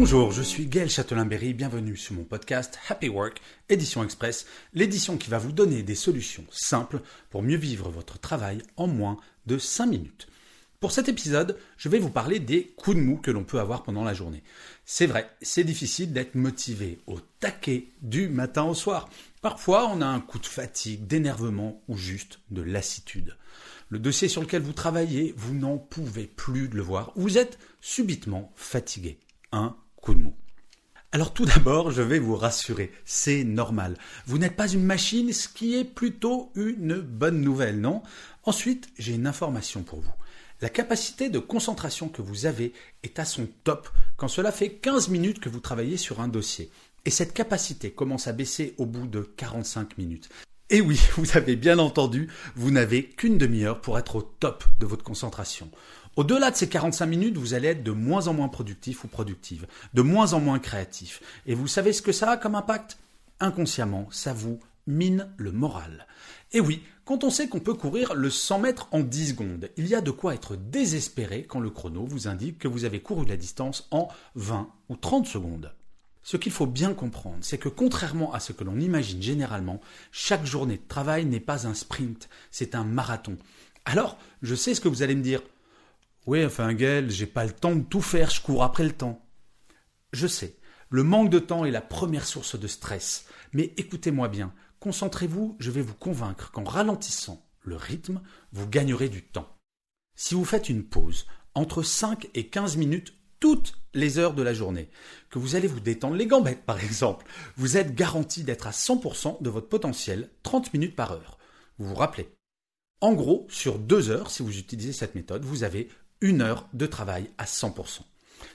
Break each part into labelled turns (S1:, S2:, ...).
S1: Bonjour, je suis Gaël Châtelain-Berry, bienvenue sur mon podcast Happy Work, édition express, l'édition qui va vous donner des solutions simples pour mieux vivre votre travail en moins de 5 minutes. Pour cet épisode, je vais vous parler des coups de mou que l'on peut avoir pendant la journée. C'est vrai, c'est difficile d'être motivé au taquet du matin au soir. Parfois, on a un coup de fatigue, d'énervement ou juste de lassitude. Le dossier sur lequel vous travaillez, vous n'en pouvez plus de le voir. Vous êtes subitement fatigué un de mou. Alors tout d'abord, je vais vous rassurer, c'est normal. Vous n'êtes pas une machine, ce qui est plutôt une bonne nouvelle, non? Ensuite, j'ai une information pour vous. La capacité de concentration que vous avez est à son top quand cela fait 15 minutes que vous travaillez sur un dossier. Et cette capacité commence à baisser au bout de 45 minutes. Et oui, vous avez bien entendu, vous n'avez qu'une demi-heure pour être au top de votre concentration. Au-delà de ces 45 minutes, vous allez être de moins en moins productif ou productive, de moins en moins créatif. Et vous savez ce que ça a comme impact? Inconsciemment, ça vous mine le moral. Et oui, quand on sait qu'on peut courir le 100 mètres en 10 secondes, il y a de quoi être désespéré quand le chrono vous indique que vous avez couru la distance en 20 ou 30 secondes. Ce qu'il faut bien comprendre, c'est que contrairement à ce que l'on imagine généralement, chaque journée de travail n'est pas un sprint, c'est un marathon. Alors, je sais ce que vous allez me dire. Oui, enfin, Gaël, j'ai pas le temps de tout faire, je cours après le temps. Je sais, le manque de temps est la première source de stress. Mais écoutez-moi bien, concentrez-vous, je vais vous convaincre qu'en ralentissant le rythme, vous gagnerez du temps. Si vous faites une pause entre 5 et 15 minutes toutes les heures de la journée, que vous allez vous détendre les gambettes par exemple, vous êtes garanti d'être à 100% de votre potentiel 30 minutes par heure. Vous vous rappelez En gros, sur deux heures, si vous utilisez cette méthode, vous avez une heure de travail à 100%.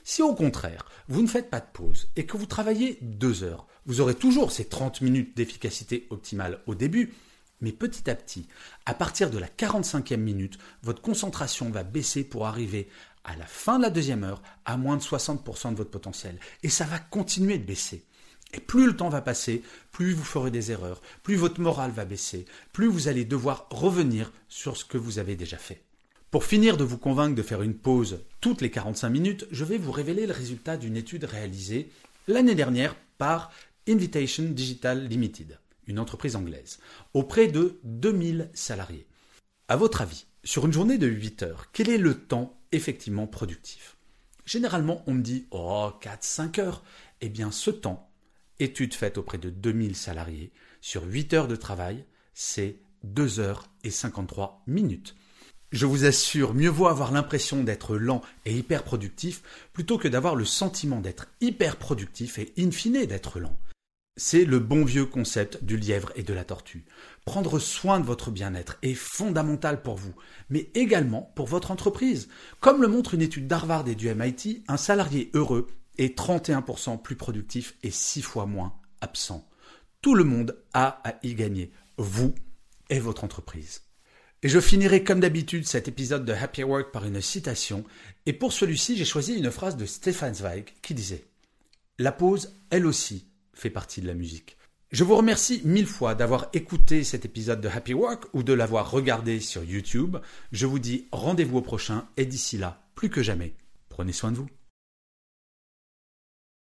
S1: Si au contraire, vous ne faites pas de pause et que vous travaillez deux heures, vous aurez toujours ces 30 minutes d'efficacité optimale au début, mais petit à petit, à partir de la 45e minute, votre concentration va baisser pour arriver à la fin de la deuxième heure à moins de 60% de votre potentiel. Et ça va continuer de baisser. Et plus le temps va passer, plus vous ferez des erreurs, plus votre morale va baisser, plus vous allez devoir revenir sur ce que vous avez déjà fait. Pour finir de vous convaincre de faire une pause toutes les 45 minutes, je vais vous révéler le résultat d'une étude réalisée l'année dernière par Invitation Digital Limited, une entreprise anglaise, auprès de 2000 salariés. À votre avis, sur une journée de 8 heures, quel est le temps effectivement productif? Généralement, on me dit Oh, 4-5 heures. Eh bien, ce temps, étude faite auprès de 2000 salariés, sur 8 heures de travail, c'est 2 heures et 53 minutes. Je vous assure, mieux vaut avoir l'impression d'être lent et hyper productif plutôt que d'avoir le sentiment d'être hyper productif et in fine d'être lent. C'est le bon vieux concept du lièvre et de la tortue. Prendre soin de votre bien-être est fondamental pour vous, mais également pour votre entreprise. Comme le montre une étude d'Harvard et du MIT, un salarié heureux est 31% plus productif et 6 fois moins absent. Tout le monde a à y gagner, vous et votre entreprise. Et je finirai comme d'habitude cet épisode de Happy Work par une citation, et pour celui-ci j'ai choisi une phrase de Stefan Zweig qui disait ⁇ La pause, elle aussi, fait partie de la musique. Je vous remercie mille fois d'avoir écouté cet épisode de Happy Work ou de l'avoir regardé sur YouTube. Je vous dis rendez-vous au prochain et d'ici là, plus que jamais, prenez soin de vous.